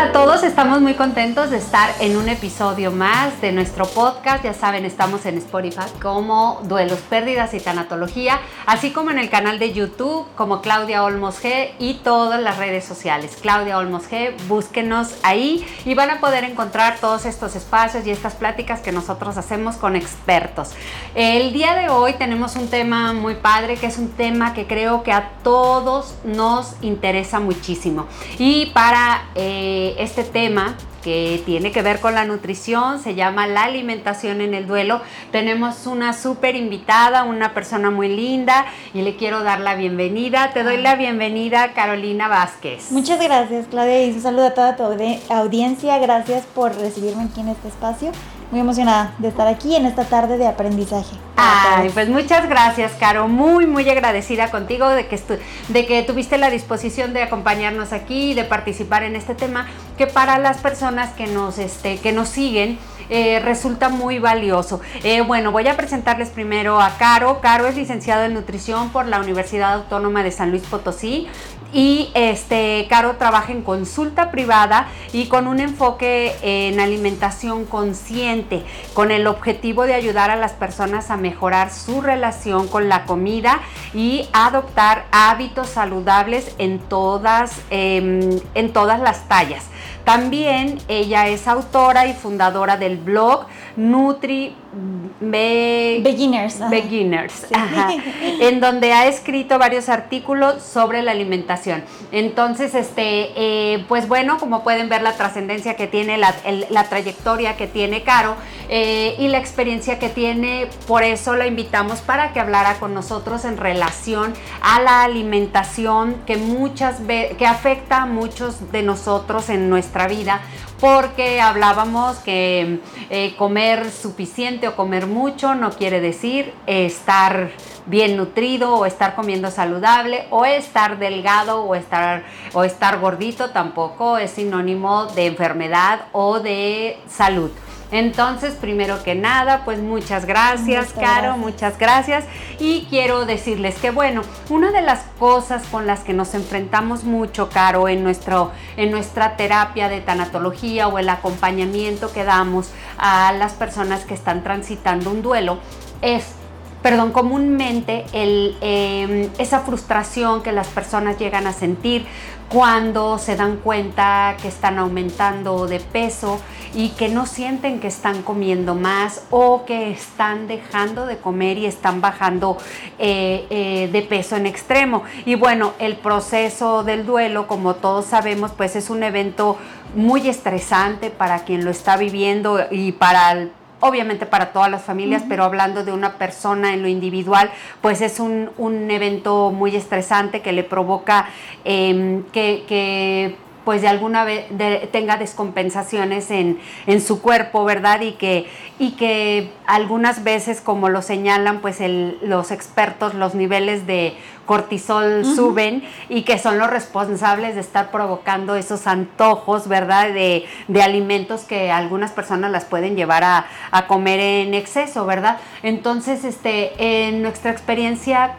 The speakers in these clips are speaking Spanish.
that Todos, estamos muy contentos de estar en un episodio más de nuestro podcast. Ya saben, estamos en Spotify como Duelos, Pérdidas y Tanatología, así como en el canal de YouTube como Claudia Olmos G y todas las redes sociales. Claudia Olmos G, búsquenos ahí y van a poder encontrar todos estos espacios y estas pláticas que nosotros hacemos con expertos. El día de hoy tenemos un tema muy padre, que es un tema que creo que a todos nos interesa muchísimo. Y para eh, este tema que tiene que ver con la nutrición, se llama la alimentación en el duelo. Tenemos una súper invitada, una persona muy linda y le quiero dar la bienvenida. Te doy la bienvenida, Carolina Vázquez. Muchas gracias, Claudia, y un saludo a toda tu audiencia. Gracias por recibirme aquí en este espacio muy emocionada de estar aquí en esta tarde de aprendizaje. Ay, pues muchas gracias, Caro. Muy, muy agradecida contigo de que, de que tuviste la disposición de acompañarnos aquí y de participar en este tema que para las personas que nos, este, que nos siguen eh, resulta muy valioso. Eh, bueno, voy a presentarles primero a Caro. Caro es licenciado en nutrición por la Universidad Autónoma de San Luis Potosí y este Caro trabaja en consulta privada y con un enfoque en alimentación consciente, con el objetivo de ayudar a las personas a mejorar su relación con la comida y adoptar hábitos saludables en todas, em, en todas las tallas. También ella es autora y fundadora del blog Nutri Beginners. Beginners, en donde ha escrito varios artículos sobre la alimentación. Entonces, este, eh, pues bueno, como pueden ver la trascendencia que tiene, la, trayectoria que tiene Caro eh, y la experiencia que tiene, por eso la invitamos para que hablara con nosotros en relación a la alimentación que muchas que afecta a muchos de nosotros en nuestra vida porque hablábamos que eh, comer suficiente o comer mucho no quiere decir estar bien nutrido o estar comiendo saludable o estar delgado o estar, o estar gordito tampoco es sinónimo de enfermedad o de salud. Entonces, primero que nada, pues muchas gracias, Caro, muchas gracias. Y quiero decirles que, bueno, una de las cosas con las que nos enfrentamos mucho, Caro, en, nuestro, en nuestra terapia de tanatología o el acompañamiento que damos a las personas que están transitando un duelo, es perdón, comúnmente em, esa frustración que las personas llegan a sentir cuando se dan cuenta que están aumentando de peso y que no sienten que están comiendo más o que están dejando de comer y están bajando eh, eh, de peso en extremo. Y bueno, el proceso del duelo, como todos sabemos, pues es un evento muy estresante para quien lo está viviendo y para obviamente para todas las familias, pero hablando de una persona en lo individual, pues es un, evento muy estresante que le provoca em, que, pues de alguna vez tenga descompensaciones en, en, su cuerpo, ¿verdad? Y que, y que algunas veces, como lo señalan pues los expertos, los niveles de cortisol suben y que son los responsables de estar provocando esos antojos, ¿verdad? De, alimentos que algunas personas las pueden llevar a, a, comer en exceso, ¿verdad? Entonces, este, en nuestra experiencia,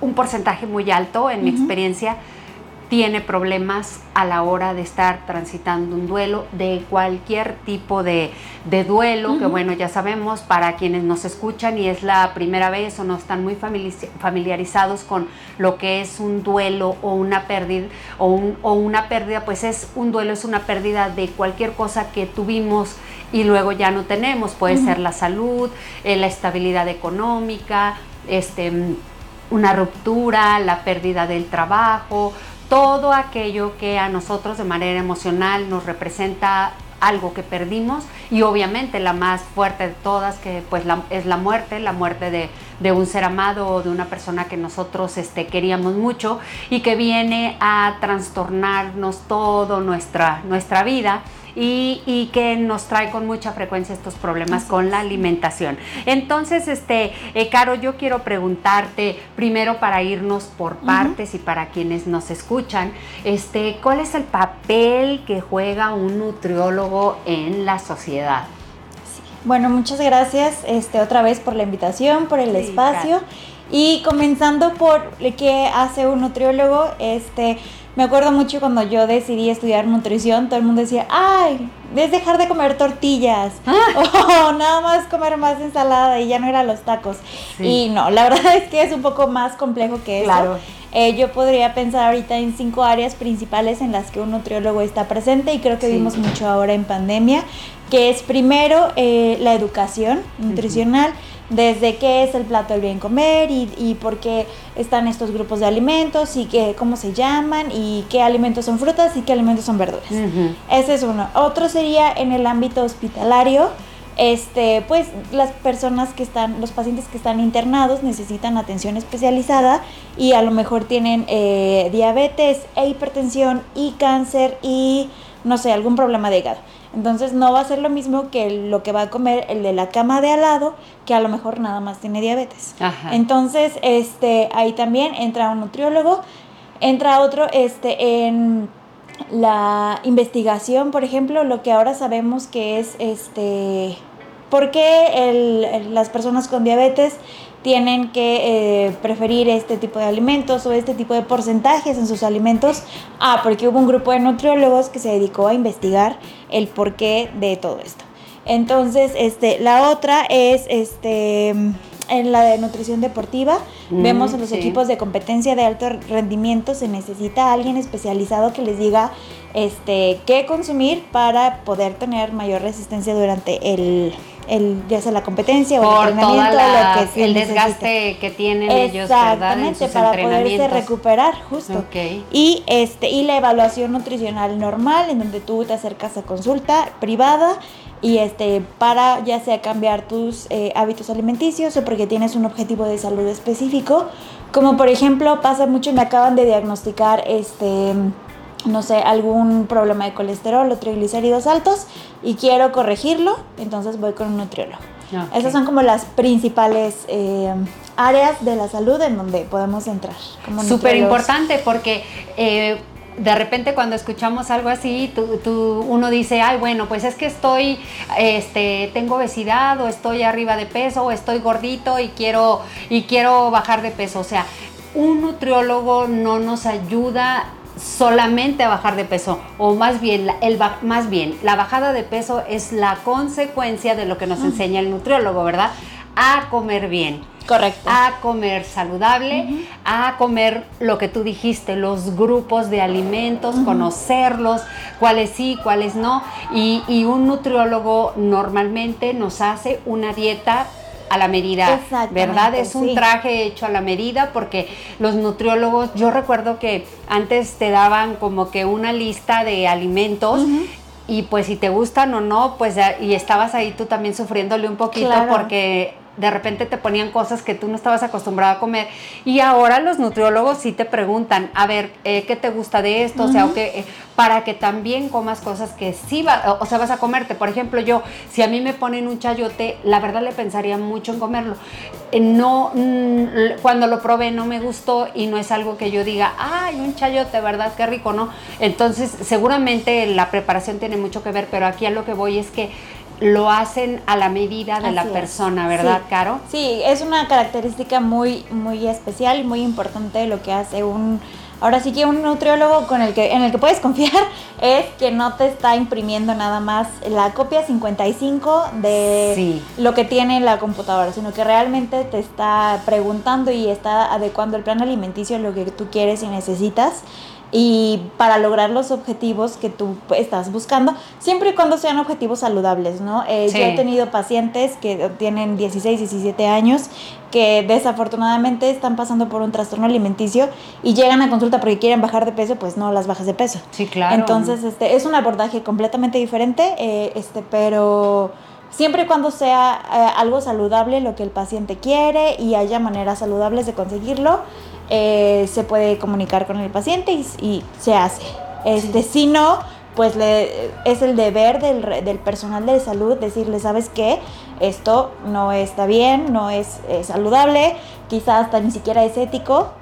un porcentaje muy alto, en mi experiencia, tiene problemas a la hora de estar transitando un duelo, de cualquier tipo de, duelo, que bueno, ya sabemos, para quienes nos escuchan y es la primera vez o no están muy familiarizados con lo que es un duelo o una pérdida, o, una pérdida, pues es un duelo, es una pérdida de cualquier cosa que tuvimos y luego ya no tenemos, puede ser la salud, eh, la estabilidad económica, este una ruptura, la pérdida del trabajo, todo aquello que a nosotros de manera emocional nos representa algo que perdimos y obviamente la más fuerte de todas que pues es la muerte, la muerte de, un ser amado o de una persona que nosotros este, queríamos mucho y que viene a trastornarnos toda nuestra, nuestra vida y, que nos trae con mucha frecuencia estos problemas con la alimentación. Entonces, este, eh, Caro, yo quiero preguntarte primero para irnos por partes y para quienes nos escuchan, este, ¿cuál es el papel que juega un nutriólogo en la sociedad? Bueno, muchas gracias este, otra vez por la invitación, por el espacio. Y comenzando por qué hace un nutriólogo, este, Me acuerdo mucho cuando yo decidí estudiar nutrición, todo el mundo decía, ay, es dejar de comer tortillas ah. o nada más comer más ensalada y ya no eran los tacos. Y no, la verdad es que es un poco más complejo que eso. Claro. Eh, yo podría pensar ahorita en cinco áreas principales en las que un nutriólogo está presente y creo que vimos mucho ahora en pandemia, que es primero eh, la educación nutricional desde qué es el plato del bien comer y, por qué están estos grupos de alimentos y qué, cómo se llaman y qué alimentos son frutas y qué alimentos son verduras. Ese es uno. Otro sería en el ámbito hospitalario. Este, pues las personas que están, los pacientes que están internados necesitan atención especializada y a lo mejor tienen eh, diabetes e hipertensión y cáncer y no sé, algún problema de hígado. Entonces no va a ser lo mismo que lo que va a comer el de la cama de al lado, que a lo mejor nada más tiene diabetes. Entonces, este, ahí también entra un nutriólogo, entra otro este, en la investigación, por ejemplo, lo que ahora sabemos que es este ¿Por qué las personas con diabetes tienen que eh, preferir este tipo de alimentos o este tipo de porcentajes en sus alimentos? Ah, porque hubo un grupo de nutriólogos que se dedicó a investigar el porqué de todo esto. Entonces, este, la otra es este en la de nutrición deportiva, mm, vemos en los equipos de competencia de alto rendimiento se necesita alguien especializado que les diga este qué consumir para poder tener mayor resistencia durante el, el ya sea la competencia o el entrenamiento, lo que el desgaste que tienen ellos, ¿verdad? para poderse recuperar, justo. Y este y la evaluación nutricional normal, en donde tú te acercas a consulta privada y este para ya sea cambiar tus eh, hábitos alimenticios o porque tienes un objetivo de salud específico, como por ejemplo pasa mucho me acaban de diagnosticar este no sé, algún problema de colesterol o triglicéridos altos y quiero corregirlo, entonces voy con un nutriólogo. Esas son como las principales eh, áreas de la salud en donde podemos entrar. Súper importante porque eh, de repente cuando escuchamos algo así, tú, uno dice, ay, bueno, pues es que estoy, este, tengo obesidad o estoy arriba de peso o estoy gordito y quiero, y quiero bajar de peso. O sea, un nutriólogo no nos ayuda solamente a bajar de peso o más bien, el, más bien la bajada de peso es la consecuencia de lo que nos enseña el nutriólogo, ¿verdad? A comer bien. Correcto. A comer saludable, a comer lo que tú dijiste, los grupos de alimentos, conocerlos, cuáles sí, cuáles no. Y, y un nutriólogo normalmente nos hace una dieta a la medida, ¿verdad? Es un traje hecho a la medida porque los nutriólogos, yo recuerdo que antes te daban como que una lista de alimentos y pues si te gustan o no, pues y estabas ahí tú también sufriéndole un poquito porque de repente te ponían cosas que tú no estabas acostumbrado a comer. Y ahora los nutriólogos sí te preguntan, a ver, eh, ¿qué te gusta de esto? O sea, eh, para que también comas cosas que sí va, o sea, vas a comerte. Por ejemplo, yo, si a mí me ponen un chayote, la verdad le pensaría mucho en comerlo. Eh, no, mm, cuando lo probé no me gustó y no es algo que yo diga, ay, un chayote, ¿verdad? Qué rico, ¿no? Entonces, seguramente la preparación tiene mucho que ver, pero aquí a lo que voy es que lo hacen a la medida de la persona, ¿verdad, Caro? Sí, es una característica muy, muy especial muy importante de lo que hace un, ahora sí que un nutriólogo con el que, en el que puedes confiar es que no te está imprimiendo nada más la copia 55 de lo que tiene la computadora, sino que realmente te está preguntando y está adecuando el plan alimenticio a lo que tú quieres y necesitas y para lograr los objetivos que tú estás buscando, siempre y cuando sean objetivos saludables, ¿no? Eh, yo he tenido pacientes que tienen 16, 17 años que desafortunadamente están pasando por un trastorno alimenticio y llegan a consulta porque quieren bajar de peso, pues no las bajas de peso. Sí, claro. Entonces, este, es un abordaje completamente diferente, eh, este, pero siempre y cuando sea eh, algo saludable lo que el paciente quiere y haya maneras saludables de conseguirlo, eh, se puede comunicar con el paciente y, se hace. Este, Si no, pues le, es el deber del, del, personal de salud decirle, ¿sabes qué? Esto no está bien, no es, saludable, quizás hasta ni siquiera es ético.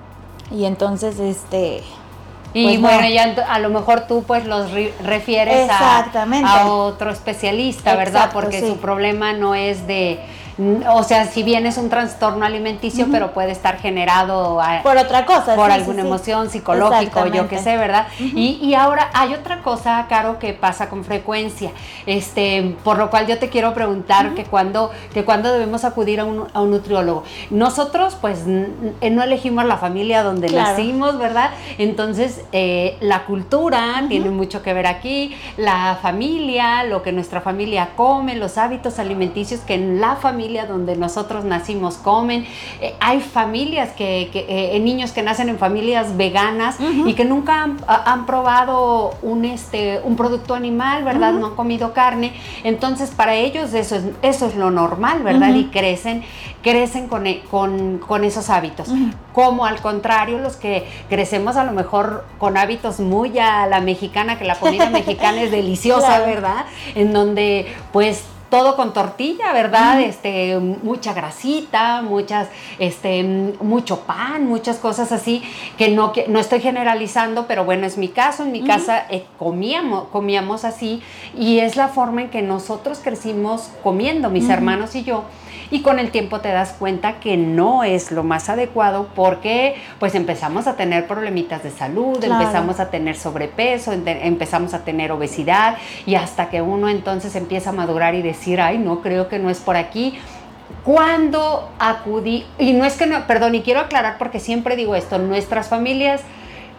Y entonces, este... Y pues bueno, ya a lo mejor tú pues los refieres a, a, otro especialista, ¿verdad? Porque su problema no es de o sea, si bien es un trastorno alimenticio, pero puede estar generado por otra cosa, por alguna emoción psicológica, yo qué sé, ¿verdad? y, y, ahora hay otra cosa, Caro, que pasa con frecuencia, este, por lo cual yo te quiero preguntar que cuando que cuando debemos acudir a un, a un nutriólogo. Nosotros, pues, no elegimos la familia donde nacimos, ¿verdad? Entonces, eh, la cultura tiene mucho que ver aquí, la familia, lo que nuestra familia come, los hábitos alimenticios que en la familia donde nosotros nacimos comen. Eh, hay familias que, que eh, niños que nacen en familias veganas y que nunca han, probado un, este, un producto animal, ¿verdad? No han comido carne. Entonces, para ellos eso es, eso es lo normal, ¿verdad? Y crecen, crecen con, e, con, con esos hábitos. Como al contrario, los que crecemos a lo mejor con hábitos muy a la mexicana, que la comida mexicana es deliciosa, ¿verdad? En donde pues todo con tortilla, ¿verdad? Este, mucha grasita, muchas, este, mucho pan, muchas cosas así, que no, que no estoy generalizando, pero bueno, es mi caso, en mi casa eh, comíamos, comíamos así, y es la forma en que nosotros crecimos comiendo, mis hermanos y yo y con el tiempo te das cuenta que no es lo más adecuado porque pues empezamos a tener problemitas de salud, empezamos a tener sobrepeso, empezamos a tener obesidad y hasta que uno entonces empieza a madurar y decir, ay, no creo que no es por aquí. Cuando acudí, y no es que no, perdón, y quiero aclarar porque siempre digo esto, nuestras familias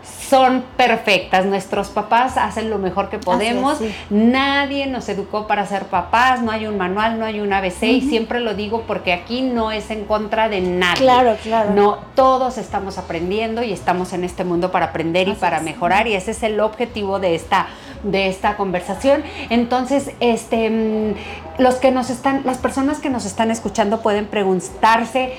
son perfectas. Nuestros papás hacen lo mejor que podemos. Nadie nos educó para ser papás. No hay un manual, no hay un ABC. Y siempre lo digo porque aquí no es en contra de nadie. Claro, claro. No, todos estamos aprendiendo y estamos en este mundo para aprender y para mejorar. Y ese es el objetivo de esta, de esta conversación. Entonces, este, mm, los que nos están, las personas que nos están escuchando pueden preguntarse.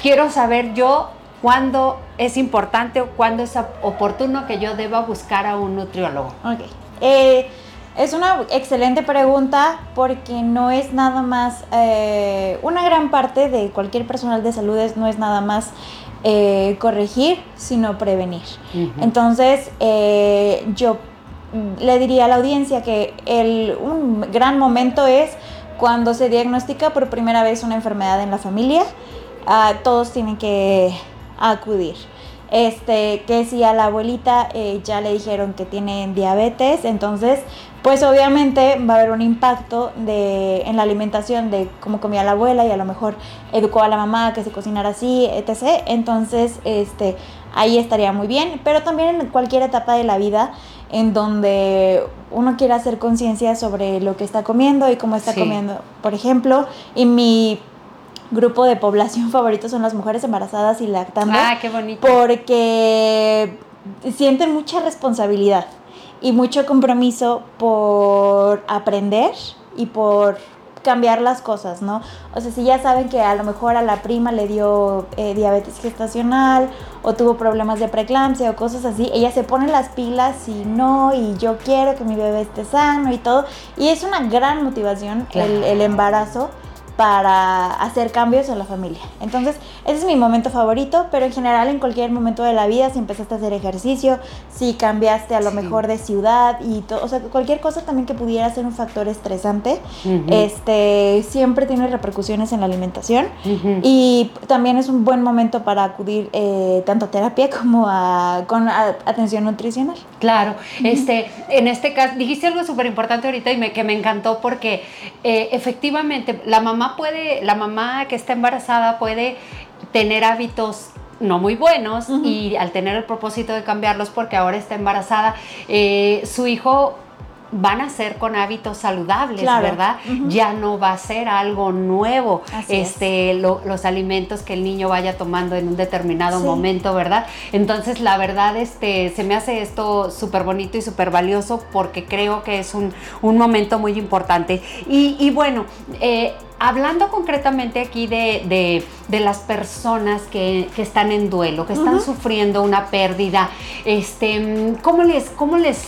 Quiero saber yo ¿Cuándo es importante o cuándo es oportuno que yo deba buscar a un nutriólogo? Ok. Eh, es una excelente pregunta porque no es nada más, eh, una gran parte de cualquier personal de salud no es nada más eh, corregir, sino prevenir. Entonces, yo le diría a la audiencia que el, un gran momento es cuando se diagnostica por primera vez una enfermedad en la familia. Ah, todos tienen que acudir. Este, que si a la abuelita eh, ya le dijeron que tiene diabetes, entonces, pues obviamente va a haber un impacto de, en la alimentación de cómo comía la abuela y a lo mejor educó a la mamá que se cocinara así, etc. Entonces, este, ahí estaría muy bien, pero también en cualquier etapa de la vida en donde uno quiera hacer conciencia sobre lo que está comiendo y cómo está comiendo. Por ejemplo, y mi grupo de población favorito son las mujeres embarazadas y lactando. Ah, qué bonito. Porque sienten mucha responsabilidad y mucho compromiso por aprender y por cambiar las cosas, ¿no? O sea, si ya saben que a lo mejor a la prima le dio eh, diabetes gestacional o tuvo problemas de preeclampsia o cosas así, ella se pone las pilas y no, y yo quiero que mi bebé esté sano y todo. Y es una gran motivación el, el embarazo para hacer cambios en la familia. Entonces, ese es mi momento favorito, pero en general en cualquier momento de la vida, si empezaste a hacer ejercicio, si cambiaste a lo mejor de ciudad y todo, o sea, cualquier cosa también que pudiera ser un factor estresante, este, siempre tiene repercusiones en la alimentación y también es un buen momento para acudir eh, tanto a terapia como a, con atención nutricional. Claro, este, en este caso, dijiste algo súper importante ahorita y me, que me encantó porque eh, efectivamente la mamá puede, la mamá que está embarazada puede tener hábitos no muy buenos y al tener el propósito de cambiarlos porque ahora está embarazada, eh, su hijo van a ser con hábitos saludables, ¿verdad? Ya no va a ser algo nuevo, este, los alimentos que el niño vaya tomando en un determinado momento, ¿verdad? Entonces, la verdad, este, se me hace esto súper bonito y súper valioso porque creo que es un, momento muy importante. Y, bueno, eh, hablando concretamente aquí de, las personas que, están en duelo, que están sufriendo una pérdida, este, ¿cómo les, cómo les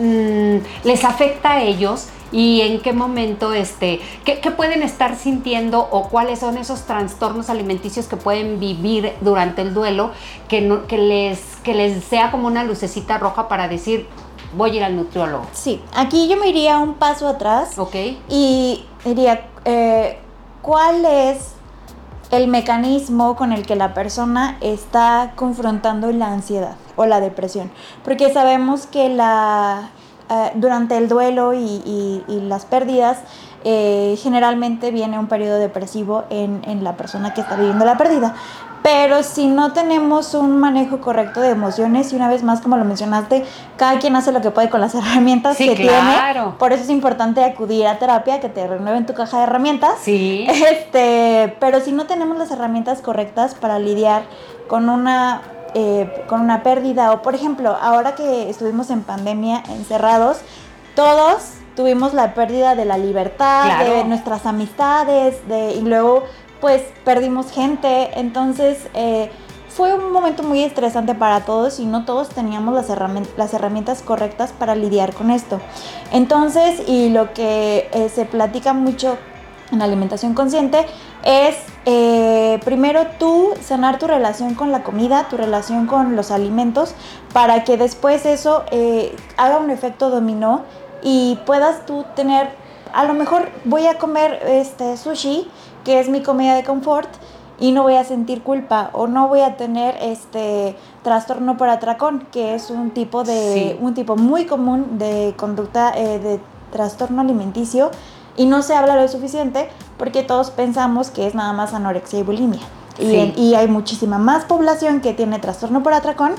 Mm, les afecta a ellos y en qué momento, este, qué, pueden estar sintiendo o cuáles son esos trastornos alimenticios que pueden vivir durante el duelo que, no, que, les, que les sea como una lucecita roja para decir, voy a ir al nutriólogo. Sí, aquí yo me iría un paso atrás. Ok. Y diría, eh, cuál es el mecanismo con el que la persona está confrontando la ansiedad o la depresión. Porque sabemos que la, eh, durante el duelo y, las pérdidas, eh, generalmente viene un periodo depresivo en, en, la persona que está viviendo la pérdida. Pero si no tenemos un manejo correcto de emociones, y una vez más, como lo mencionaste, cada quien hace lo que puede con las herramientas que tiene. Por eso es importante acudir a terapia, que te renueven tu caja de herramientas. Sí. Este, pero si no tenemos las herramientas correctas para lidiar con una, eh, con una pérdida, o por ejemplo, ahora que estuvimos en pandemia encerrados, todos tuvimos la pérdida de la libertad, de nuestras amistades, de, y luego pues perdimos gente, entonces eh, fue un momento muy estresante para todos y no todos teníamos las, herramientas, correctas para lidiar con esto. Entonces, y lo que eh, se platica mucho en alimentación consciente es eh, primero tú sanar tu relación con la comida, tu relación con los alimentos, para que después eso haga un efecto dominó y puedas tú tener, a lo mejor voy a comer este sushi que es mi comida de confort y no voy a sentir culpa o no voy a tener este trastorno por atracón, que es un tipo de un tipo muy común de conducta eh, de trastorno alimenticio y no se habla lo suficiente porque todos pensamos que es nada más anorexia y bulimia. Y, hay muchísima más población que tiene trastorno por atracón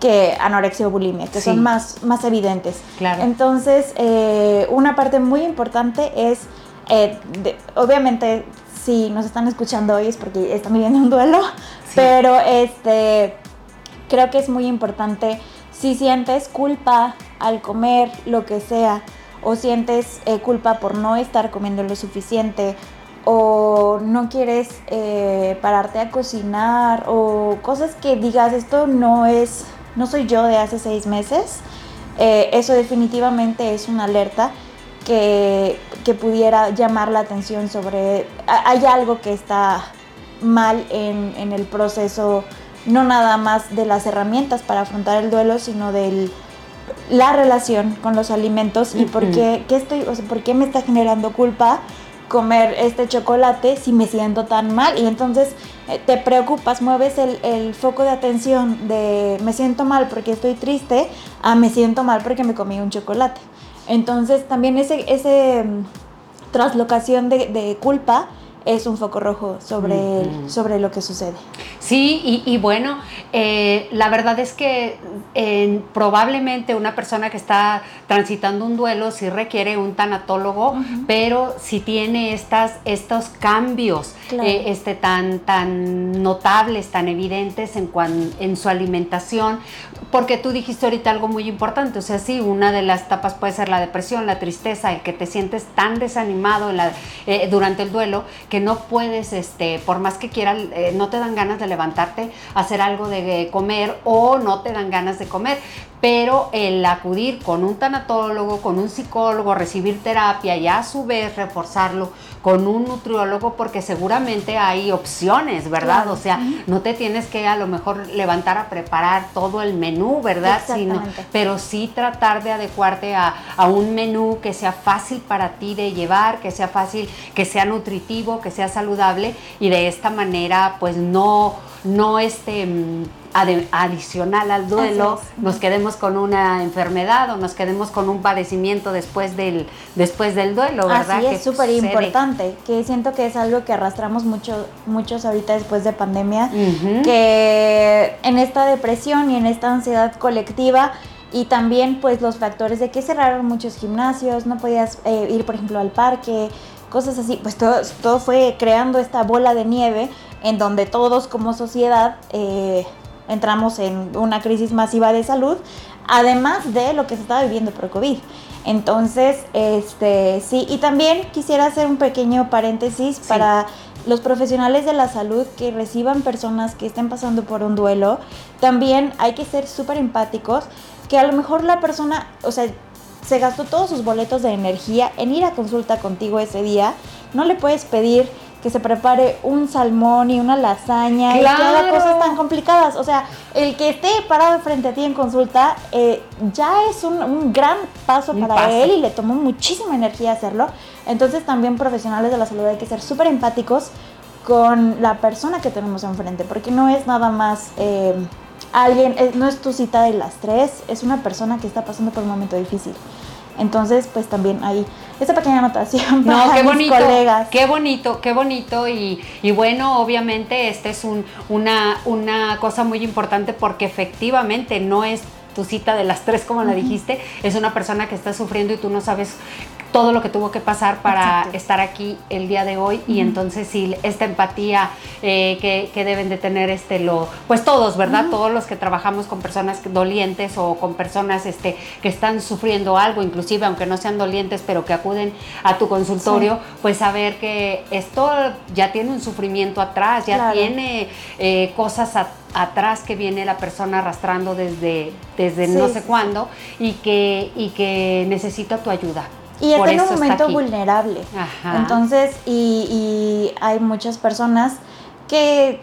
que anorexia o bulimia, que son más, más evidentes. Claro. Entonces, eh, una parte muy importante es, eh, obviamente, si nos están escuchando hoy es porque están viviendo un duelo, pero este creo que es muy importante si sientes culpa al comer lo que sea o sientes eh, culpa por no estar comiendo lo suficiente o no quieres eh, pararte a cocinar o cosas que digas esto no es no soy yo de hace seis meses eh, eso definitivamente es una alerta que, pudiera llamar la atención sobre, hay algo que está mal en, el proceso, no nada más de las herramientas para afrontar el duelo, sino de la relación con los alimentos y por qué, estoy, o por qué me está generando culpa comer este chocolate si me siento tan mal y entonces eh, te preocupas, mueves el, el, foco de atención de me siento mal porque estoy triste a me siento mal porque me comí un chocolate. Entonces también ese, ese mm, traslocación de, culpa es un foco rojo sobre, sobre lo que sucede. Sí, y, bueno, eh, la verdad es que probablemente una persona que está transitando un duelo sí requiere un tanatólogo, pero si tiene estas, estos cambios eh, este, tan, tan notables, tan evidentes en, en su alimentación, porque tú dijiste ahorita algo muy importante, o sea, sí, una de las etapas puede ser la depresión, la tristeza, el que te sientes tan desanimado eh, durante el duelo que no puedes, este, por más que quieras, no te dan ganas de levantarte, hacer algo de comer o no te dan ganas de comer. Pero el acudir con un tanatólogo, con un psicólogo, recibir terapia y a su vez reforzarlo con un nutriólogo, porque seguramente hay opciones, ¿verdad? O sea, no te tienes que a lo mejor levantar a preparar todo el menú, ¿verdad? Sino, pero sí tratar de adecuarte a, a un menú que sea fácil para ti de llevar, que sea fácil, que sea nutritivo, que sea saludable y de esta manera pues no no este mm, adicional al duelo, nos quedemos con una enfermedad o nos quedemos con un padecimiento después del, después del duelo, ¿verdad? Así es súper importante, que siento que es algo que arrastramos mucho, muchos ahorita después de pandemia, que en esta depresión y en esta ansiedad colectiva, y también pues los factores de que cerraron muchos gimnasios, no podías eh, ir por ejemplo al parque, cosas así, pues todo, todo fue creando esta bola de nieve en donde todos como sociedad eh, entramos en una crisis masiva de salud, además de lo que se estaba viviendo por COVID. Entonces, este, sí, y también quisiera hacer un pequeño paréntesis para los profesionales de la salud que reciban personas que estén pasando por un duelo. También hay que ser súper empáticos, que a lo mejor la persona, o sea, se gastó todos sus boletos de energía en ir a consulta contigo ese día. No le puedes pedir que se prepare un salmón y una lasaña y que haga cosas tan complicadas. O sea, el que esté parado frente a ti en consulta eh, ya es un, gran paso para él y le tomó muchísima energía hacerlo. Entonces también profesionales de la salud hay que ser súper empáticos con la persona que tenemos enfrente, porque no es nada más eh, alguien, eh, no es tu cita de las tres, es una persona que está pasando por un momento difícil. Entonces, pues también hay esa pequeña anotación para no, qué bonito, colegas. Qué bonito, qué bonito. Y, y bueno, obviamente, esta es un, una, una cosa muy importante porque efectivamente no es tu cita de las tres, como la dijiste, es una persona que está sufriendo y tú no sabes todo lo que tuvo que pasar para Exacto. estar aquí el día de hoy y entonces sí esta empatía eh, que, que, deben de tener este lo pues todos verdad uh -huh. todos los que trabajamos con personas dolientes o con personas este que están sufriendo algo inclusive aunque no sean dolientes pero que acuden a tu consultorio sí. pues saber que esto ya tiene un sufrimiento atrás ya claro. tiene eh, cosas atrás que viene la persona arrastrando desde desde sí, no sé sí, cuándo y que y que necesita tu ayuda y está en un momento vulnerable. Ajá. Entonces, y, y, hay muchas personas que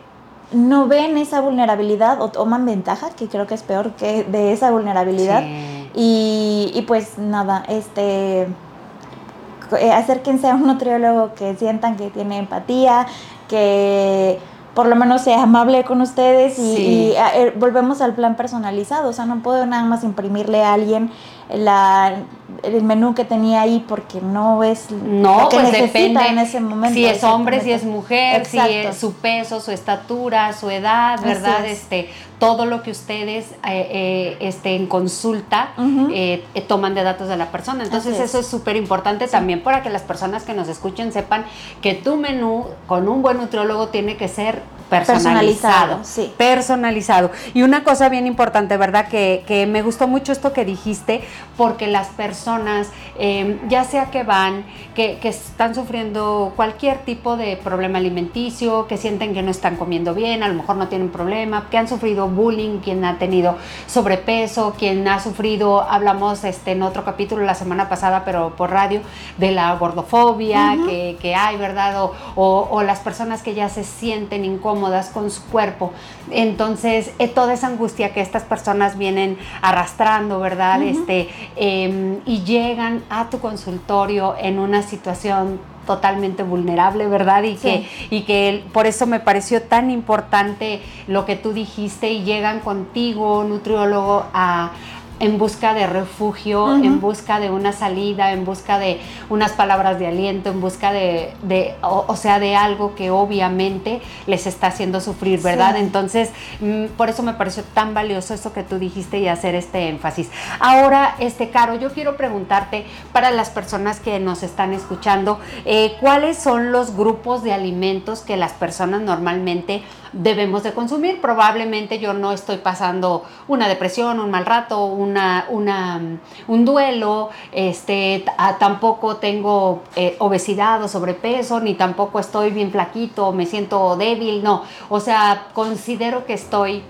no ven esa vulnerabilidad o toman ventaja, que creo que es peor que de esa vulnerabilidad. Sí. Y, y, pues nada, este eh, acérquense a un nutriólogo que sientan que tiene empatía, que por lo menos sea amable con ustedes y, Sí. y, eh, volvemos al plan personalizado. O sea, no puedo nada más imprimirle a alguien la, el menú que tenía ahí porque no es No, lo que pues necesita depende en ese momento. si es hombre, si es mujer, si es su peso, su estatura, su edad, ¿verdad? es. Este, todo lo que ustedes eh, eh, este, en consulta eh, eh, toman de datos de la persona. Entonces Así eso es súper importante también para que las personas que nos escuchen sepan que tu menú con un buen nutriólogo tiene que ser personalizado. Personalizado, sí. Personalizado. Y una cosa bien importante, ¿verdad? Que, que me gustó mucho esto que dijiste, porque las personas, eh, ya sea que van, que, que están sufriendo cualquier tipo de problema alimenticio, que sienten que no están comiendo bien, a lo mejor no tienen problema, que han sufrido bullying, quien ha tenido sobrepeso, quien ha sufrido, hablamos este, en otro capítulo la semana pasada, pero por radio, de la gordofobia que, que hay, ¿verdad? O, o- o las personas que ya se sienten incómodas con su cuerpo. Entonces, eh, toda esa angustia que estas personas vienen arrastrando, ¿verdad? Este, eh, y llegan a tu consultorio en una situación totalmente vulnerable, ¿verdad? Y, Sí. que, y que por eso me pareció tan importante lo que tú dijiste y llegan contigo, nutriólogo, a en busca de refugio, en busca de una salida, en busca de unas palabras de aliento, en busca de, de o, o sea, de algo que obviamente les está haciendo sufrir, ¿verdad? Sí. Entonces, mm, por eso me pareció tan valioso eso que tú dijiste y hacer este énfasis. Ahora, este, Caro, yo quiero preguntarte para las personas que nos están escuchando, eh, ¿cuáles son los grupos de alimentos que las personas normalmente debemos de consumir? Probablemente yo no estoy pasando una depresión, un mal rato, una, una, mm, un duelo, este, ah, tampoco tengo eh, obesidad o sobrepeso, ni tampoco estoy bien flaquito, me siento débil, no. O sea, considero que estoy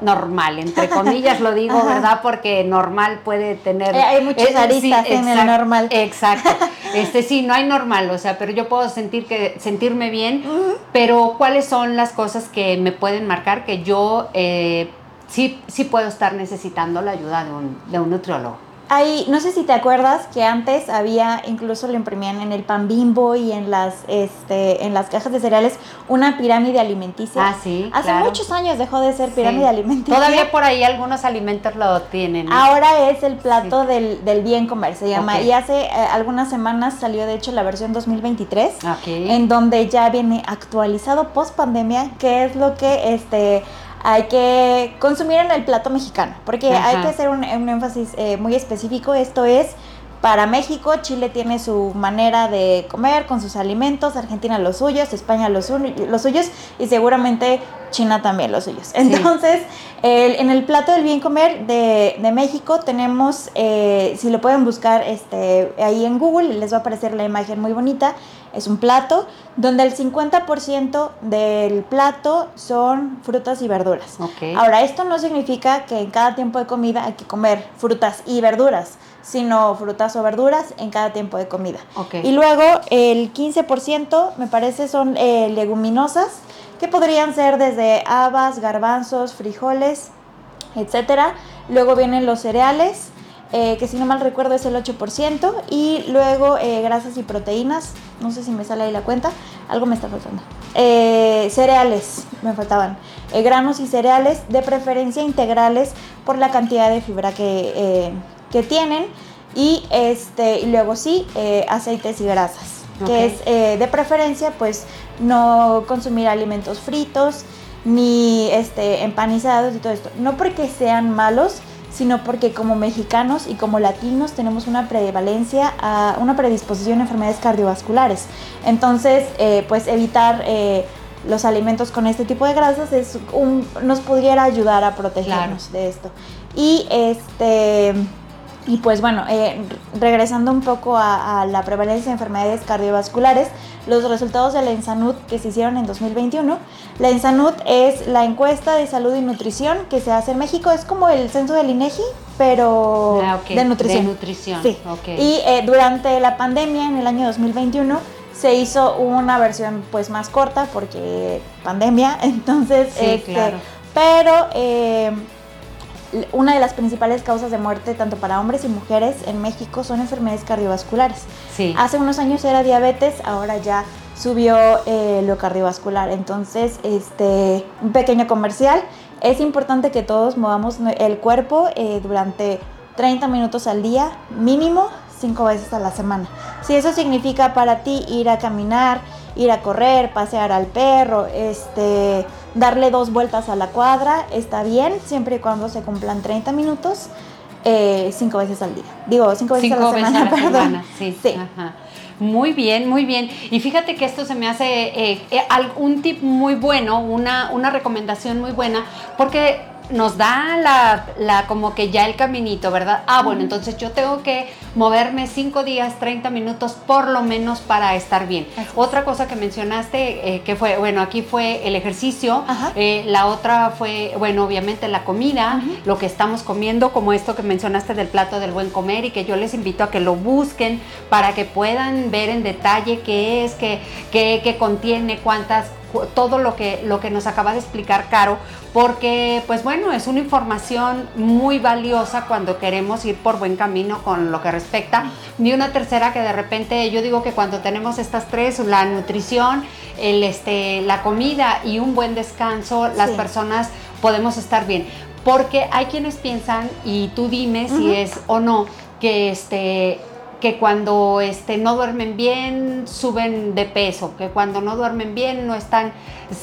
normal, entre comillas lo digo, Ajá. ¿verdad? Porque normal puede tener... Eh, hay muchas aristas en el normal. Exacto. Este sí, no hay normal, o sea, pero yo puedo sentir que sentirme bien, pero ¿cuáles son las cosas que me pueden marcar que yo eh, sí, sí puedo estar necesitando la ayuda de un, de un nutriólogo? Hay, no sé si te acuerdas que antes había, incluso lo imprimían en el pan bimbo y en las, este, en las cajas de cereales, una pirámide alimenticia. Ah, sí, Hace claro. muchos años dejó de ser pirámide Sí. alimenticia. Todavía por ahí algunos alimentos lo tienen. ¿no? Ahora es el plato del, del bien comer, se llama. Y hace eh, algunas semanas salió, de hecho, la versión 2023. Ok. en donde ya viene actualizado post pandemia, que es lo que este hay que consumir en el plato mexicano, porque Ajá. hay que hacer un, un énfasis eh, muy específico. Esto es para México, Chile tiene su manera de comer con sus alimentos, Argentina los suyos, España los, su- los suyos y seguramente China también los suyos. Entonces, el- en el plato del bien comer de, de México tenemos, eh, si lo pueden buscar este, ahí en Google, les va a aparecer la imagen muy bonita. Es un plato donde el 50% del plato son frutas y verduras. Ok. Ahora, esto no significa que en cada tiempo de comida hay que comer frutas y verduras, sino frutas o verduras en cada tiempo de comida. Ok. Y luego el 15% me parece son eh, leguminosas, que podrían ser desde habas, garbanzos, frijoles, etcétera. Luego vienen los cereales, eh, que si no mal recuerdo es el 8%, y luego eh, grasas y proteínas, no sé si me sale ahí la cuenta, algo me está faltando. Eh, cereales, me faltaban, granos y cereales, de preferencia integrales por la cantidad de fibra que, que tienen, y, este, y luego sí, aceites y grasas, que es de preferencia pues no consumir alimentos fritos, ni este, empanizados y todo esto, no porque sean malos, sino porque como mexicanos y como latinos tenemos una prevalencia, a una predisposición a enfermedades cardiovasculares. Entonces, eh, pues evitar eh, los alimentos con este tipo de grasas es un, nos pudiera ayudar a protegernos de esto. Y este y pues bueno, eh, regresando un poco a, la prevalencia de enfermedades cardiovasculares, los resultados de la ENSANUD que se hicieron en 2021. La ENSANUD es la encuesta de salud y nutrición que se hace en México. Es como el censo del INEGI, pero ah, de nutrición. De nutrición. Sí. Y eh, durante la pandemia, en el año 2021, se hizo una versión pues más corta porque pandemia. Entonces, sí, este, claro. pero... Eh, una de las principales causas de muerte tanto para hombres y mujeres en México son enfermedades cardiovasculares. Sí. Hace unos años era diabetes, ahora ya subió eh, lo cardiovascular. Entonces, este, un pequeño comercial. Es importante que todos movamos el cuerpo eh, durante 30 minutos al día, mínimo cinco veces a la semana. Si eso significa para ti ir a caminar, ir a correr, pasear al perro, este, darle dos vueltas a la cuadra, está bien, siempre y cuando se cumplan 30 minutos, eh, cinco veces al día. Digo, cinco veces a la semana, perdón. Sí, sí. Muy bien, muy bien. Y fíjate que esto se me hace eh, eh, un tip muy bueno, una, una recomendación muy buena, porque nos da la, la, como que ya el caminito, ¿verdad? Ah, bueno, entonces yo tengo que moverme 5 días, 30 minutos por lo menos para estar bien. Otra cosa que mencionaste, eh, que fue, bueno, aquí fue el ejercicio, eh, la otra fue, bueno, obviamente la comida, lo que estamos comiendo, como esto que mencionaste del plato del buen comer y que yo les invito a que lo busquen para que puedan ver en detalle qué es, qué, qué, qué contiene, cuántas todo lo que, lo que nos acaba de explicar Caro, porque pues bueno, es una información muy valiosa cuando queremos ir por buen camino con lo que respecta. Y una tercera que de repente yo digo que cuando tenemos estas tres, la nutrición, el, este, la comida y un buen descanso, las personas podemos estar bien. Porque hay quienes piensan, y tú dime si es o no, que este que cuando este, no duermen bien suben de peso, que cuando no duermen bien no están,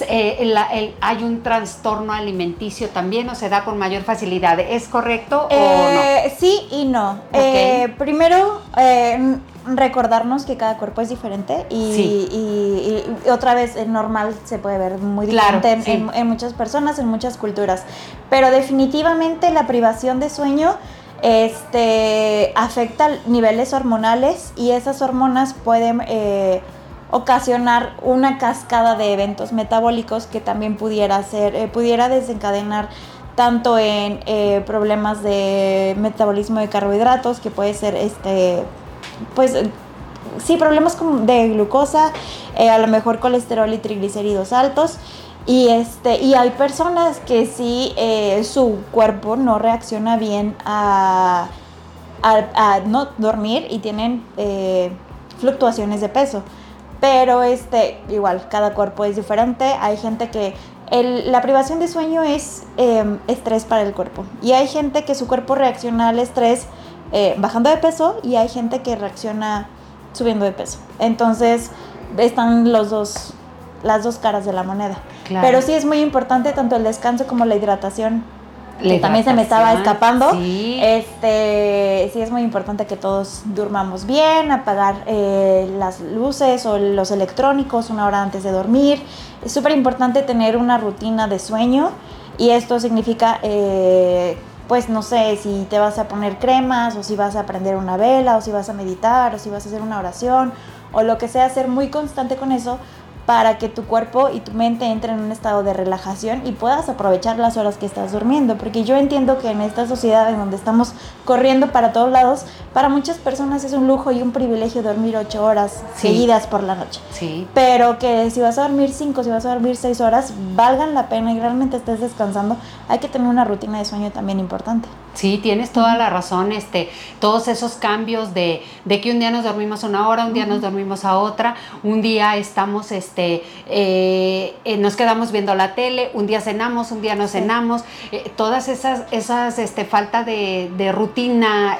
eh, hay un trastorno alimenticio también o se da con mayor facilidad. ¿Es correcto o eh, no? Sí y no. Eh, primero, recordarnos que cada cuerpo es diferente y, otra vez el normal se puede ver muy diferente en muchas personas, en muchas culturas. Pero definitivamente la privación de sueño este, afecta niveles hormonales y esas hormonas pueden eh, ocasionar una cascada de eventos metabólicos que también pudiera, ser, eh, pudiera desencadenar tanto en eh, problemas de metabolismo de carbohidratos, que puede ser este, pues sí, problemas de glucosa, a lo mejor colesterol y triglicéridos altos y, este, y hay personas que sí, eh, su cuerpo no reacciona bien a, no dormir y tienen eh, fluctuaciones de peso. Pero este, igual, cada cuerpo es diferente. Hay gente que la privación de sueño es em, estrés para el cuerpo. Y hay gente que su cuerpo reacciona al estrés eh, bajando de peso y hay gente que reacciona subiendo de peso. Entonces, están los dos las dos caras de la moneda. Pero sí es muy importante tanto el descanso como la hidratación. que también se me estaba escapando. Sí. Este, sí es muy importante que todos durmamos bien, apagar eh, las luces o los electrónicos una hora antes de dormir. Es súper importante tener una rutina de sueño y esto significa, eh, pues no sé, si te vas a poner cremas o si vas a prender una vela o si vas a meditar o si vas a hacer una oración o lo que sea, ser muy constante con eso para que tu cuerpo y tu mente entren en un estado de relajación y puedas aprovechar las horas que estás durmiendo. Porque yo entiendo que en esta sociedad en donde estamos corriendo para todos lados, para muchas personas es un lujo y un privilegio dormir ocho horas seguidas por la noche. Sí. Pero que si vas a dormir cinco, si vas a dormir seis horas, valgan la pena y realmente estés descansando, hay que tener una rutina de sueño también importante. Sí, tienes toda la razón, este, todos esos cambios de, de que un día nos dormimos una hora, un día nos dormimos a otra, un día estamos, este, eh, eh, nos quedamos viendo la tele, un día cenamos, un día no cenamos, eh, todas esas, esas, este, falta de, de rutina,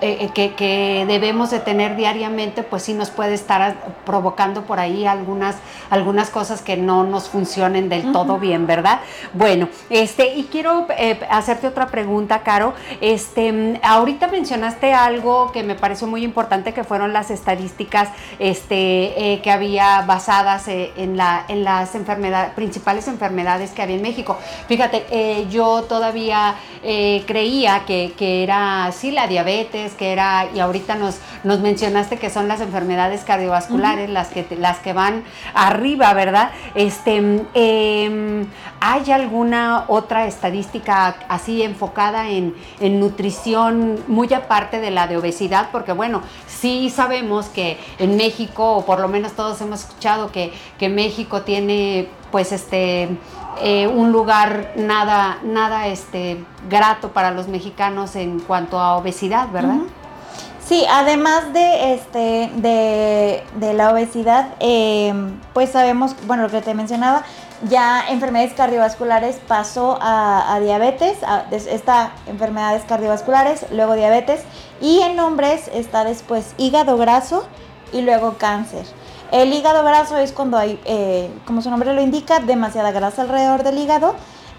eh, eh, que, debemos de tener diariamente, pues sí nos puede estar provocando por ahí algunas, algunas cosas que no nos funcionen del todo bien, ¿verdad? Bueno, este, y quiero eh, hacerte otra pregunta, Caro. Este, ahorita mencionaste algo que me pareció muy importante, que fueron las estadísticas este, que había basadas en, la, en las enfermedades, principales enfermedades que había en México. Fíjate, yo todavía creía que, que era, sí, la diabetes, que era, y ahorita nos, nos mencionaste que son las enfermedades cardiovasculares, las, que, las que van arriba, ¿verdad? Este, em, ¿Hay alguna otra estadística así enfocada en, nutrición, muy aparte de la de obesidad? Porque bueno, sí sabemos que en México, o por lo menos todos hemos escuchado que, que México tiene pues este eh, un lugar nada, nada este, grato para los mexicanos en cuanto a obesidad, ¿verdad? Sí, además de este de, la obesidad, eh, pues sabemos, bueno, lo que te mencionaba, ya enfermedades cardiovasculares pasó a, diabetes, está enfermedades cardiovasculares, luego diabetes, y en hombres está después hígado graso y luego cáncer. El hígado graso es cuando hay, eh, como su nombre lo indica, demasiada grasa alrededor del hígado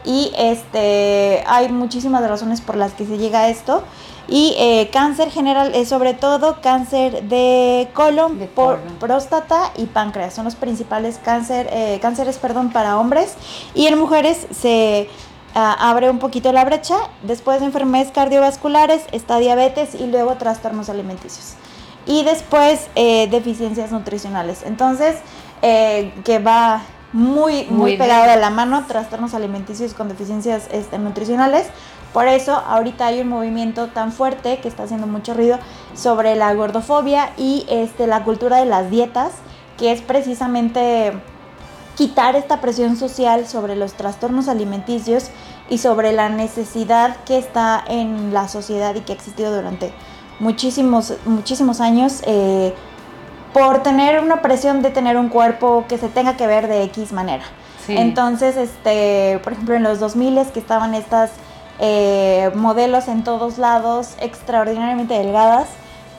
y este, hay muchísimas razones por las que se llega a esto. Y eh, cáncer general es sobre todo cáncer de colon, por, próstata y páncreas. Son los principales cáncer, eh, cánceres perdón, para hombres. Y en mujeres se ah, abre un poquito la brecha. Después de enfermedades cardiovasculares está diabetes y luego trastornos alimenticios y después eh, deficiencias nutricionales. Entonces, eh, que va muy, muy, pegado de la mano, trastornos alimenticios con deficiencias este, nutricionales. Por eso ahorita hay un movimiento tan fuerte que está haciendo mucho ruido sobre la gordofobia y este, la cultura de las dietas, que es precisamente quitar esta presión social sobre los trastornos alimenticios y sobre la necesidad que está en la sociedad y que ha existido durante muchísimos, muchísimos años eh, por tener una presión de tener un cuerpo que se tenga que ver de X manera. Entonces, este, por ejemplo, en los 2000 que estaban estas eh, modelos en todos lados extraordinariamente delgadas,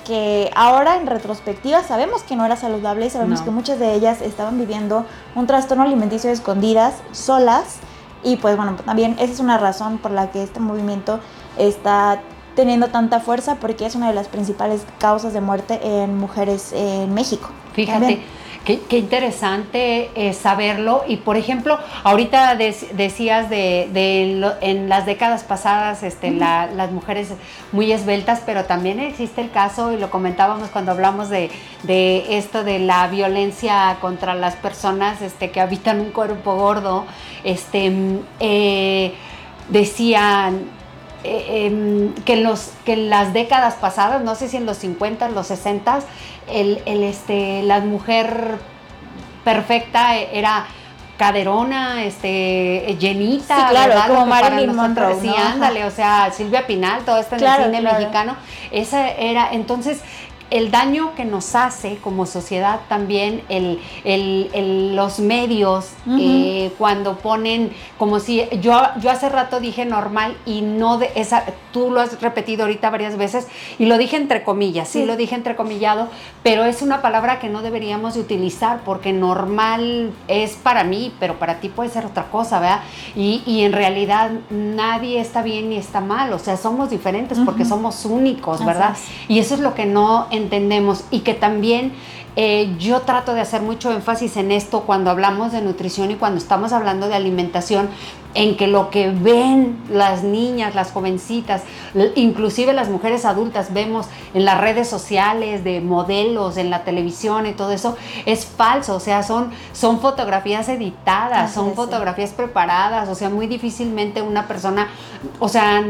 que ahora en retrospectiva sabemos que no era saludable y sabemos que muchas de ellas estaban viviendo un trastorno alimenticio escondidas, solas, y pues bueno, también esa es una razón por la que este movimiento está teniendo tanta fuerza porque es una de las principales causas de muerte en mujeres en México. Fíjate. Qué, interesante eh, saberlo. Y por ejemplo, ahorita decías de, en las décadas pasadas este, las mujeres muy esbeltas, pero también existe el caso, y lo comentábamos cuando hablamos de, esto de la violencia contra las personas este, que habitan un cuerpo gordo. Este, eh, decían eh, em, que, en los, que en las décadas pasadas, no sé si en los 50, los 60, el, el, este, la mujer perfecta era caderona, este, llenita, sí, claro, como Marilyn Monroe, sí, ándale, o sea, Silvia Pinal, todo esto en el cine mexicano, esa era, entonces, el daño que nos hace como sociedad también el, el, los medios eh, cuando ponen como si yo, yo hace rato dije normal y no de esa, tú lo has repetido ahorita varias veces y lo dije entre comillas, sí, lo dije entrecomillado, pero es una palabra que no deberíamos de utilizar porque normal es para mí, pero para ti puede ser otra cosa, ¿verdad? Y, y en realidad nadie está bien ni está mal, o sea, somos diferentes porque somos únicos, ¿verdad? Y eso es lo que no entendemos y que también eh, yo trato de hacer mucho énfasis en esto cuando hablamos de nutrición y cuando estamos hablando de alimentación, en que lo que ven las niñas, las jovencitas, inclusive las mujeres adultas vemos en las redes sociales de modelos, en la televisión y todo eso, es falso, o sea, son, son fotografías editadas, son fotografías preparadas, o sea, muy difícilmente una persona, o sea,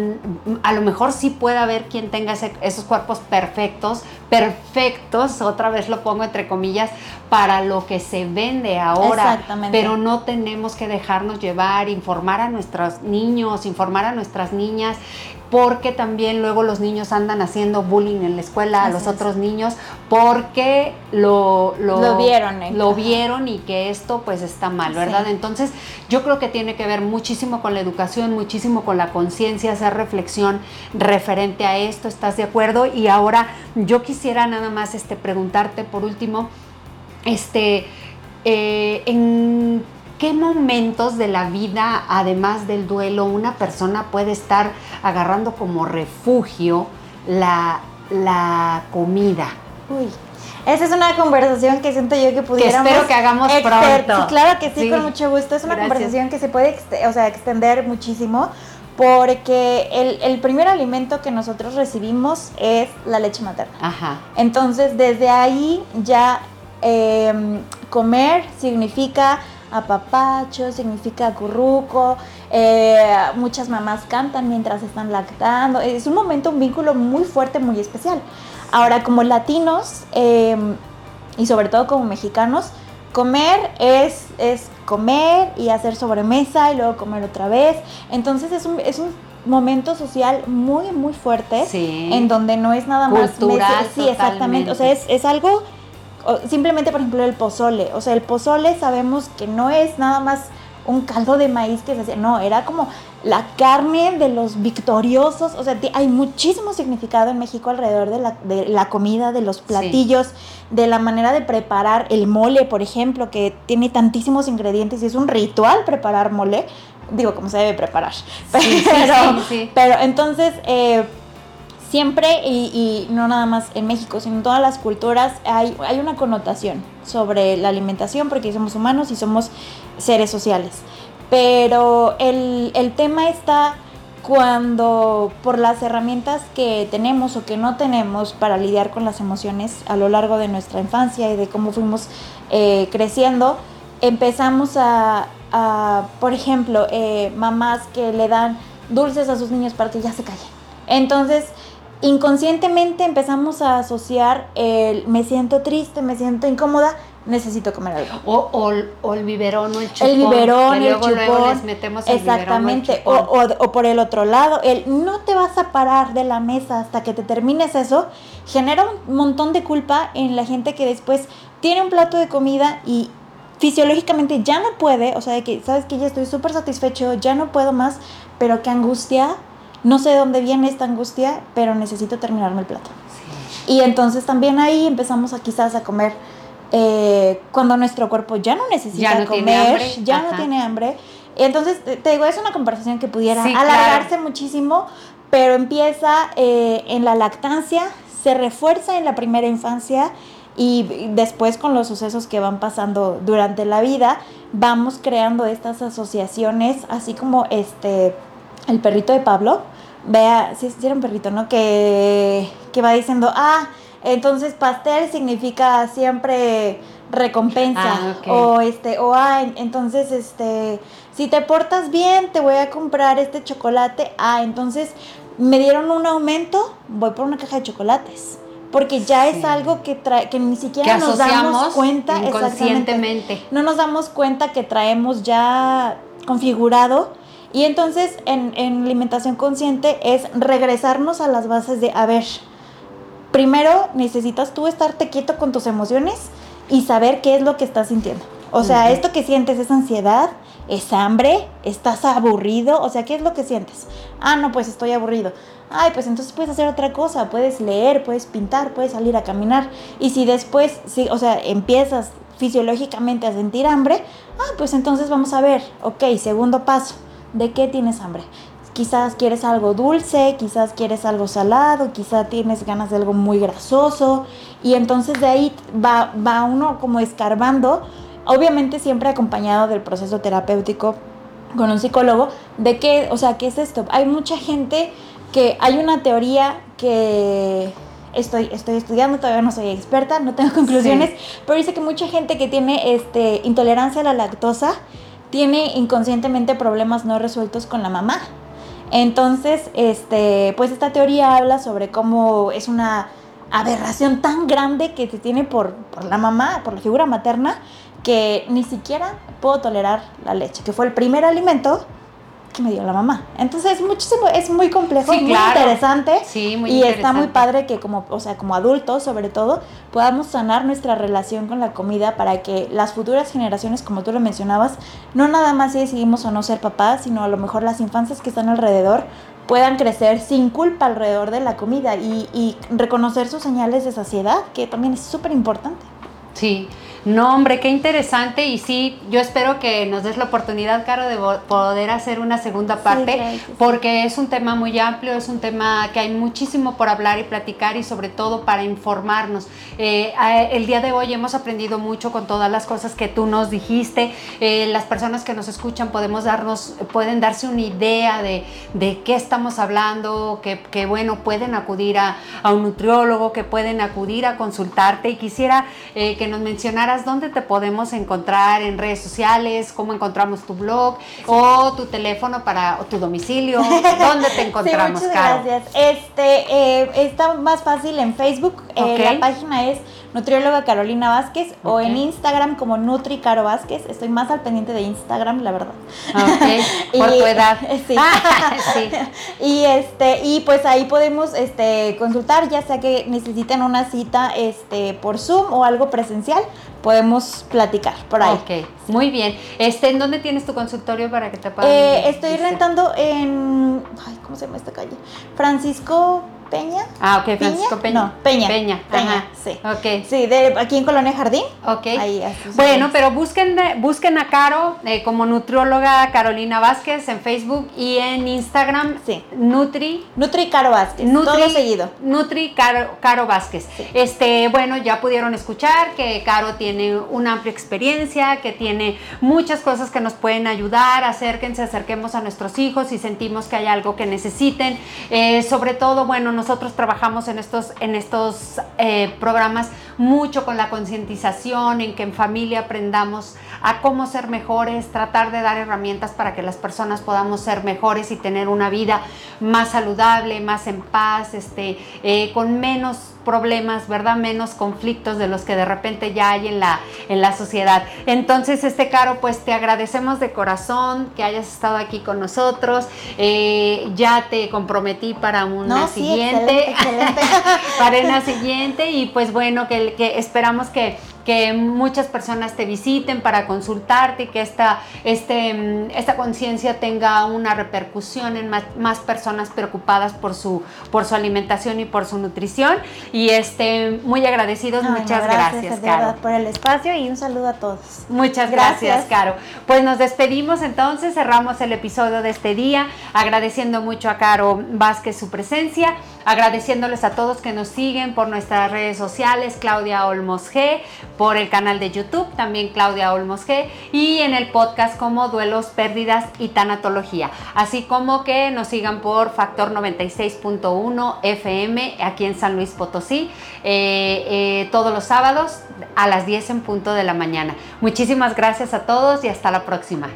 a lo mejor sí puede haber quien tenga esos cuerpos perfectos, perfectos, otra vez lo pongo entre comillas, para lo que se vende ahora, pero no tenemos que dejarnos llevar, informar a nuestros niños, informar a nuestras niñas porque también luego los niños andan haciendo bullying en la escuela a los otros niños porque lo, lo, vieron. ¿eh? Lo vieron y que esto pues está mal, ¿verdad? Entonces yo creo que tiene que ver muchísimo con la educación, muchísimo con la conciencia, hacer reflexión referente a esto, ¿estás de acuerdo? Y ahora yo quisiera nada más este, preguntarte por último, este, eh, en qué momentos de la vida, además del duelo, una persona puede estar agarrando como refugio la, comida. Uy. Esa es una conversación que siento yo que pudiéramos. Que espero que hagamos pronto. claro que sí, con mucho gusto. Es una conversación que se puede o sea, extender muchísimo porque el, primer alimento que nosotros recibimos es la leche materna. Ajá. Entonces, desde ahí ya em, comer significa apapacho, significa curruco, eh, muchas mamás cantan mientras están lactando, es un momento, un vínculo muy fuerte, muy especial. Ahora, como latinos em, y sobre todo como mexicanos, comer es, es comer y hacer sobremesa y luego comer otra vez, entonces es un, es un momento social muy, muy fuerte en donde no es nada más... Cultural, sí, exactamente, o sea, es, es algo simplemente, por ejemplo, el pozole. O sea, el pozole sabemos que no es nada más un caldo de maíz que se hacía, no, era como la carne de los victoriosos, o sea, hay muchísimo significado en México alrededor de la, de la comida, de los platillos, de la manera de preparar el mole, por ejemplo, que tiene tantísimos ingredientes y es un ritual preparar mole, digo, como se debe preparar, pero, pero entonces... Eh, siempre, y, no nada más en México, sino en todas las culturas, hay, hay una connotación sobre la alimentación porque somos humanos y somos seres sociales. Pero el, el tema está cuando por las herramientas que tenemos o que no tenemos para lidiar con las emociones a lo largo de nuestra infancia y de cómo fuimos eh, creciendo, empezamos a, a por ejemplo, eh, mamás que le dan dulces a sus niños para que ya se callen. Entonces, inconscientemente empezamos a asociar el me siento triste, me siento incómoda, necesito comer algo. O, o, el biberón o el chupón. El biberón, el luego, chupón. les metemos el exactamente. o, o, por el otro lado, el no te vas a parar de la mesa hasta que te termines eso, genera un montón de culpa en la gente que después tiene un plato de comida y fisiológicamente ya no puede, o sea, de que sabes que ya estoy súper satisfecho, ya no puedo más, pero qué angustia no sé de dónde viene esta angustia, pero necesito terminarme el plato. Y entonces también ahí empezamos a quizás a comer eh, cuando nuestro cuerpo ya no necesita comer, ya no tiene hambre. Entonces, te digo, es una conversación que pudiera alargarse muchísimo, pero empieza eh, en la lactancia, se refuerza en la primera infancia y después con los sucesos que van pasando durante la vida, vamos creando estas asociaciones, así como este el perrito de Pablo, vea, si era un perrito, ¿no? Que, que va diciendo, ah, entonces pastel significa siempre recompensa ah, o este o ah, entonces este si te portas bien te voy a comprar este chocolate ah entonces me dieron un aumento voy por una caja de chocolates. Porque ya es algo que trae que ni siquiera nos damos cuenta inconscientemente. No nos damos cuenta que traemos ya configurado y entonces en, alimentación consciente es regresarnos a las bases de, a ver, primero necesitas tú estarte quieto con tus emociones y saber qué es lo que estás sintiendo. O sea, esto que sientes es ansiedad, es hambre, estás aburrido, o sea, ¿qué es lo que sientes? Ah, no, pues estoy aburrido. Ay, pues entonces puedes hacer otra cosa, puedes leer, puedes pintar, puedes salir a caminar. Y si después, si, o sea, empiezas fisiológicamente a sentir hambre, ah, pues entonces vamos a ver, ok, segundo paso ¿De qué tienes hambre? Quizás quieres algo dulce, quizás quieres algo salado, quizás tienes ganas de algo muy grasoso y entonces de ahí va, va uno como escarbando, obviamente siempre acompañado del proceso terapéutico con un psicólogo de qué, o sea, qué es esto. Hay mucha gente que hay una teoría que estoy, estoy estudiando, todavía no soy experta, no tengo conclusiones, pero dice que mucha gente que tiene este, intolerancia a la lactosa tiene inconscientemente problemas no resueltos con la mamá. Entonces, este, pues esta teoría habla sobre cómo es una aberración tan grande que se tiene por, por la mamá, por la figura materna, que ni siquiera puedo tolerar la leche, que fue el primer alimento que me dio la mamá. Entonces es muchísimo, es muy complejo, muy interesante. Sí, muy y está muy padre que como, o sea, como adultos sobre todo, podamos sanar nuestra relación con la comida para que las futuras generaciones, como tú lo mencionabas, no nada más si decidimos o no ser papás, sino a lo mejor las infancias que están alrededor puedan crecer sin culpa alrededor de la comida y, y reconocer sus señales de saciedad, que también es súper importante. Sí, no, hombre, qué interesante y sí, yo espero que nos des la oportunidad, Caro, de poder hacer una segunda parte, porque es un tema muy amplio, es un tema que hay muchísimo por hablar y platicar y sobre todo para informarnos. Eh, el día de hoy hemos aprendido mucho con todas las cosas que tú nos dijiste. Eh, las personas que nos escuchan podemos darnos, pueden darse una idea de, qué estamos hablando, que, bueno, pueden acudir a, un nutriólogo, que pueden acudir a consultarte y quisiera eh, que nos mencionara dónde te podemos encontrar en redes sociales, cómo encontramos tu blog o tu teléfono para tu domicilio, dónde te encontramos, sí, muchas gracias. Este, eh, está más fácil en Facebook. Eh, la página es nutrióloga Carolina Vázquez o en Instagram como Nutri Caro Vázquez. Estoy más al pendiente de Instagram, la verdad. Ok, por tu edad. Sí. sí. Y este, y pues ahí podemos este, consultar, ya sea que necesiten una cita este, por Zoom o algo presencial, podemos platicar por ahí. Ok, muy bien. Este, ¿En dónde tienes tu consultorio para que te puedan? Eh, estoy rentando en. Ay, ¿cómo se llama esta calle? Francisco Peña. Ah, ok, Francisco Peña. No, Peña. Peña, Peña, sí. Ok. Sí, de aquí en Colonia Jardín. Ok. Ahí, bueno, pero busquen, busquen a Caro eh, como nutrióloga Carolina Vázquez en Facebook y en Instagram. Sí. Nutri. Nutri Caro Vázquez. Nutri, todo seguido. Nutri Caro, Caro Vázquez. Este, bueno, ya pudieron escuchar que Caro tiene una amplia experiencia, que tiene muchas cosas que nos pueden ayudar. Acérquense, acerquemos a nuestros hijos si sentimos que hay algo que necesiten. Eh, sobre todo, bueno, nosotros trabajamos en estos, en estos eh, programas mucho con la concientización, en que en familia aprendamos a cómo ser mejores, tratar de dar herramientas para que las personas podamos ser mejores y tener una vida más saludable, más en paz, este, eh, con menos problemas, ¿verdad? Menos conflictos de los que de repente ya hay en la, en la sociedad. Entonces, este Caro, pues te agradecemos de corazón que hayas estado aquí con nosotros. Eh, ya te comprometí para una siguiente, para una siguiente y pues bueno, que, que esperamos que que muchas personas te visiten para consultarte y que esta, este, mm, esta conciencia tenga una repercusión en más, personas preocupadas por su, por su alimentación y por su nutrición. Y este, muy agradecidos, muchas gracias, Caro. por el espacio y un saludo a todos. Muchas gracias, Caro. Pues nos despedimos entonces, cerramos el episodio de este día, agradeciendo mucho a Caro Vázquez su presencia, agradeciéndoles a todos que nos siguen por nuestras redes sociales, Claudia Olmos G, por el canal de YouTube, también Claudia Olmos G, y en el podcast como Duelos, Pérdidas y Tanatología. Así como que nos sigan por Factor 96.1 FM aquí en San Luis Potosí, eh, eh, todos los sábados a las 10 en punto de la mañana. Muchísimas gracias a todos y hasta la próxima.